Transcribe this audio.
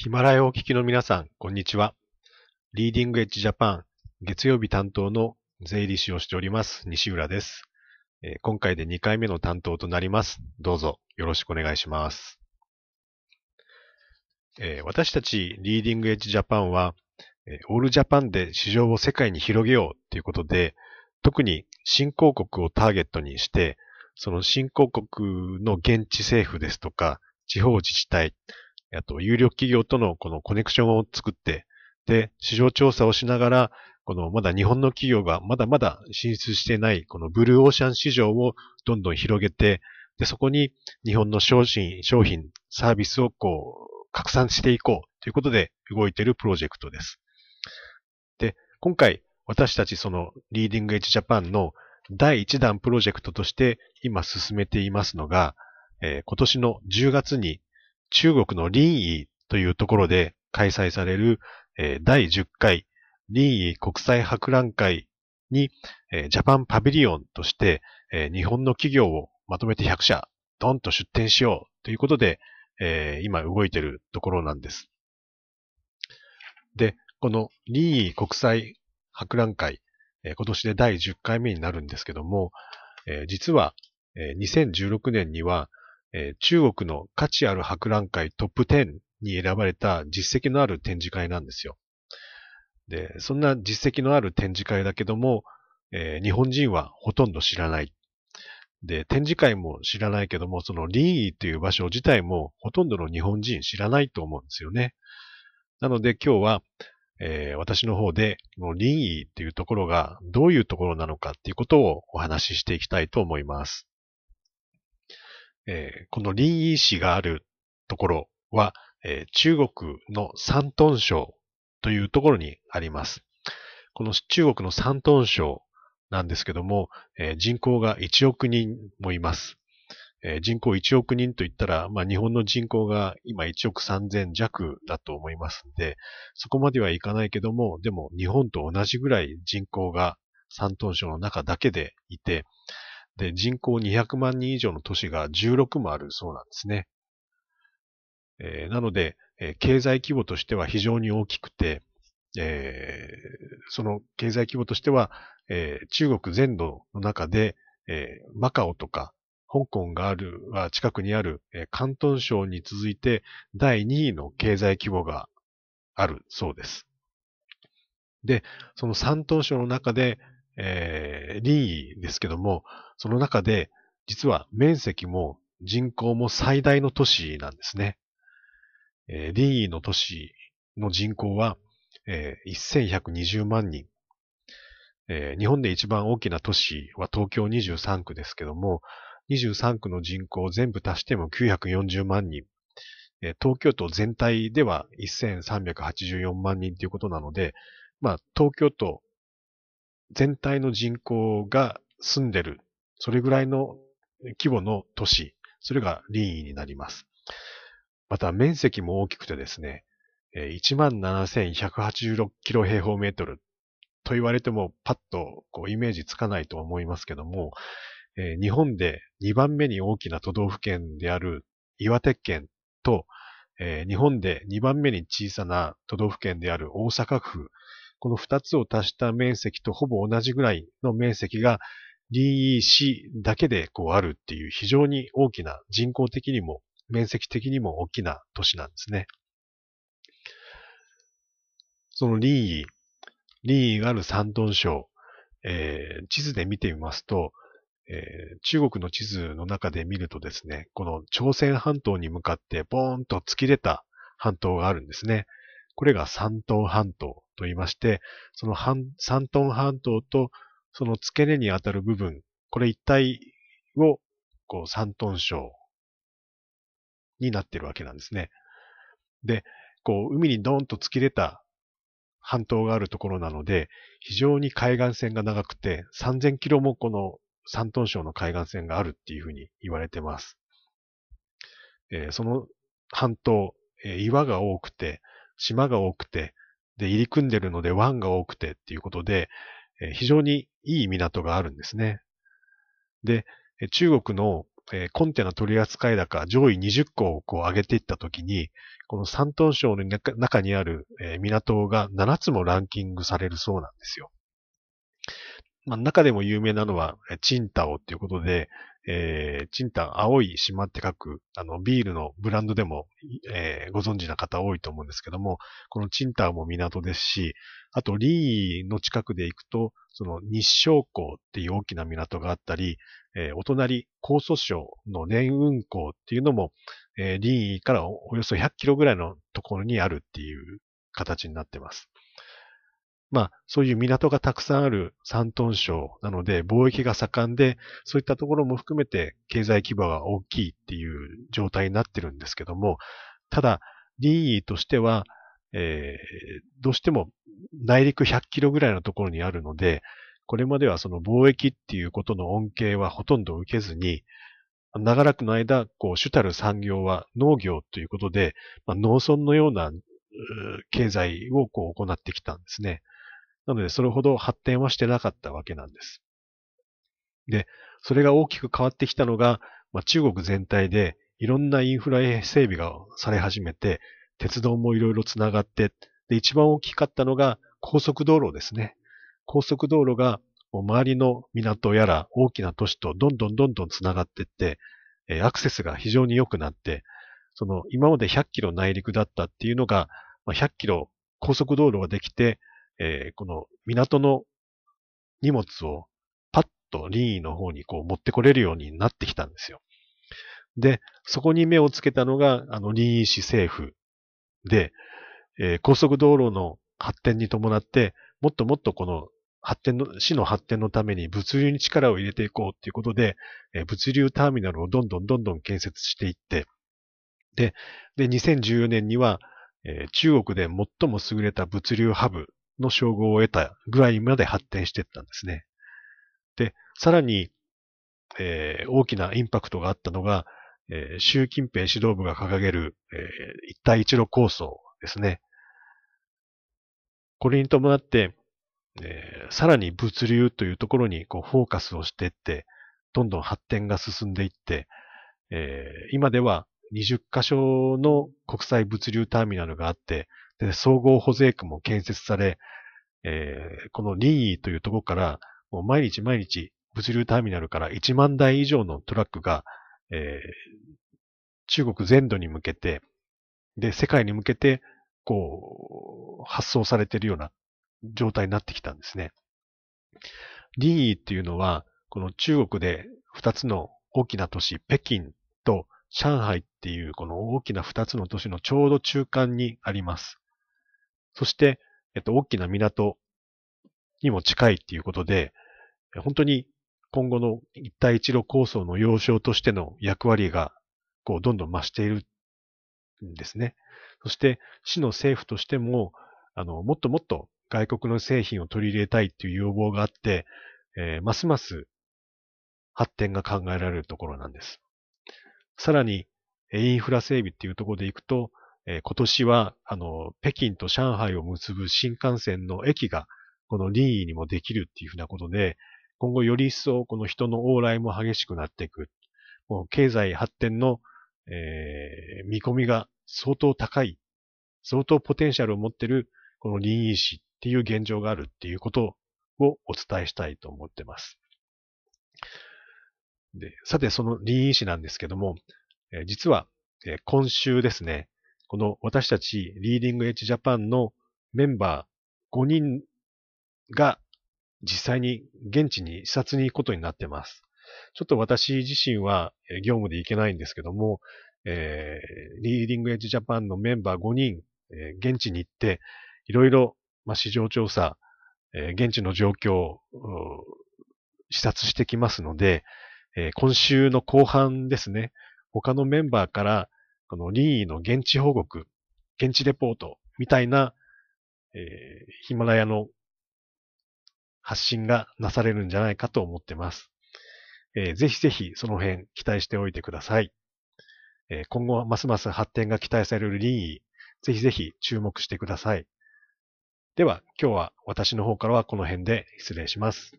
ヒマラヤをお聞きの皆さん、こんにちは。リーディングエッジジャパン、月曜日担当の税理士をしております、西浦です。今回で2回目の担当となります。どうぞよろしくお願いします。私たちリーディングエッジジャパンは、オールジャパンで市場を世界に広げようということで、特に新興国をターゲットにして、その新興国の現地政府ですとか、地方自治体、あと有力企業とのこのコネクションを作って、で、市場調査をしながら、このまだ日本の企業がまだまだ進出していないこのブルーオーシャン市場をどんどん広げて、で、そこに日本の商品、商品、サービスをこう、拡散していこうということで動いているプロジェクトです。で、今回私たちそのリーディングエッジジャパンの第1弾プロジェクトとして今進めていますのが、えー、今年の10月に中国の林沂というところで開催される、えー、第10回林沂国際博覧会に、えー、ジャパンパビリオンとして、えー、日本の企業をまとめて100社ドンと出展しようということで、えー、今動いているところなんです。で、この林沂国際博覧会、えー、今年で第10回目になるんですけども、えー、実は、えー、2016年には、えー、中国の価値ある博覧会トップ10に選ばれた実績のある展示会なんですよ。で、そんな実績のある展示会だけども、えー、日本人はほとんど知らない。で、展示会も知らないけども、そのリーという場所自体もほとんどの日本人知らないと思うんですよね。なので今日は、えー、私の方で、このリーっていうところがどういうところなのかっていうことをお話ししていきたいと思います。えー、この林沂市があるところは、えー、中国の山東省というところにあります。この中国の山東省なんですけども、えー、人口が1億人もいます。えー、人口1億人といったら、まあ、日本の人口が今1億3000弱だと思いますんで、そこまではいかないけども、でも日本と同じぐらい人口が山東省の中だけでいて、で、人口200万人以上の都市が16もあるそうなんですね。えー、なので、えー、経済規模としては非常に大きくて、えー、その経済規模としては、え中国全土の中で、えマカオとか香港がある、は近くにある、え広東省に続いて第2位の経済規模があるそうです。で、その山東省の中で、えー、林沂ですけども、その中で、実は面積も人口も最大の都市なんですね。えー、林沂の都市の人口は、えー、1120万人。えー、日本で一番大きな都市は東京23区ですけども、23区の人口を全部足しても940万人。えー、東京都全体では1384万人ということなので、まあ、東京都全体の人口が住んでる、それぐらいの規模の都市、それが林沂になります。また面積も大きくてですね、17,186キロ平方メートルと言われてもパッとこうイメージつかないと思いますけども、日本で2番目に大きな都道府県である岩手県と、日本で2番目に小さな都道府県である大阪府、この2つを足した面積とほぼ同じぐらいの面積が DEC だけでこうあるっていう非常に大きな人口的にも面積的にも大きな都市なんですね。そのリー、リーがある山東省、えー、地図で見てみますと、えー、中国の地図の中で見るとですね、この朝鮮半島に向かってボーンと突き出た半島があるんですね。これが山東半島と言いまして、その山東半島とその付け根にあたる部分、これ一体をこう山東省になってるわけなんですね。で、こう海にドーンと突き出た半島があるところなので、非常に海岸線が長くて、3000キロもこの山東省の海岸線があるっていうふうに言われてます。えー、その半島、えー、岩が多くて、島が多くて、で、入り組んでるので湾が多くてっていうことで、非常にいい港があるんですね。で、中国の、コンテナ取扱高上位20個をこう上げていったときに、この山東省の中にある、港が7つもランキングされるそうなんですよ。まあ、中でも有名なのは、チンタオっていうことで、えー、チンタ青い島って書く、あの、ビールのブランドでも、えー、ご存知な方多いと思うんですけども、このチンタも港ですし、あと、リーの近くで行くと、その日照港っていう大きな港があったり、えー、お隣、江蘇省の連雲港っていうのも、えー、リーからおよそ100キロぐらいのところにあるっていう形になってます。まあ、そういう港がたくさんある山東省なので、貿易が盛んで、そういったところも含めて経済規模が大きいっていう状態になってるんですけども、ただ、リーとしては、えー、どうしても内陸100キロぐらいのところにあるので、これまではその貿易っていうことの恩恵はほとんど受けずに、長らくの間、こう、主たる産業は農業ということで、まあ、農村のような経済をこう行ってきたんですね。なので、それほど発展はしてなかったわけなんです。で、それが大きく変わってきたのが、まあ、中国全体でいろんなインフラ整備がされ始めて、鉄道もいろいろつながって、で、一番大きかったのが高速道路ですね。高速道路が周りの港やら大きな都市とどんどんどんどんつながっていって、アクセスが非常に良くなって、その今まで100キロ内陸だったっていうのが、100キロ高速道路ができて、えー、この港の荷物をパッとリーの方にこう持ってこれるようになってきたんですよ。で、そこに目をつけたのが、あの、リー市政府で、えー、高速道路の発展に伴って、もっともっとこの発展の、市の発展のために物流に力を入れていこうっていうことで、えー、物流ターミナルをどんどんどんどん建設していって、で、で、2014年には、えー、中国で最も優れた物流ハブの称号を得た具合まで発展していったんですね。で、さらに、えー、大きなインパクトがあったのが、えー、習近平指導部が掲げる、えー、一帯一路構想ですね。これに伴って、えー、さらに物流というところにこうフォーカスをしていって、どんどん発展が進んでいって、えー、今では20カ所の国際物流ターミナルがあって、で、総合保税区も建設され、えー、このリーというところから、もう毎日毎日物流ターミナルから1万台以上のトラックが、えー、中国全土に向けて、で、世界に向けて、こう、発送されているような状態になってきたんですね。リーっていうのは、この中国で2つの大きな都市、北京と上海っていうこの大きな2つの都市のちょうど中間にあります。そして、えっと、大きな港にも近いっていうことで、本当に今後の一帯一路構想の要衝としての役割が、こう、どんどん増しているんですね。そして、市の政府としても、あの、もっともっと外国の製品を取り入れたいっていう要望があって、えー、ますます発展が考えられるところなんです。さらに、インフラ整備っていうところでいくと、えー、今年は、あの、北京と上海を結ぶ新幹線の駅が、この林位にもできるっていうふうなことで、今後より一層この人の往来も激しくなっていく。もう経済発展の、えー、見込みが相当高い、相当ポテンシャルを持ってる、この林位市っていう現状があるっていうことをお伝えしたいと思ってます。で、さてその林位市なんですけども、えー、実は、えー、今週ですね、この私たちリーディングエッジジャパンのメンバー5人が実際に現地に視察に行くことになってます。ちょっと私自身は業務で行けないんですけども、えー、リーディングエッジジャパンのメンバー5人、えー、現地に行って、いろいろ、まあ、市場調査、えー、現地の状況を視察してきますので、えー、今週の後半ですね、他のメンバーからこのリーの現地報告、現地レポートみたいな、えー、ヒマラヤの発信がなされるんじゃないかと思ってます。えー、ぜひぜひその辺期待しておいてください。えー、今後はますます発展が期待されるリー、ぜひぜひ注目してください。では今日は私の方からはこの辺で失礼します。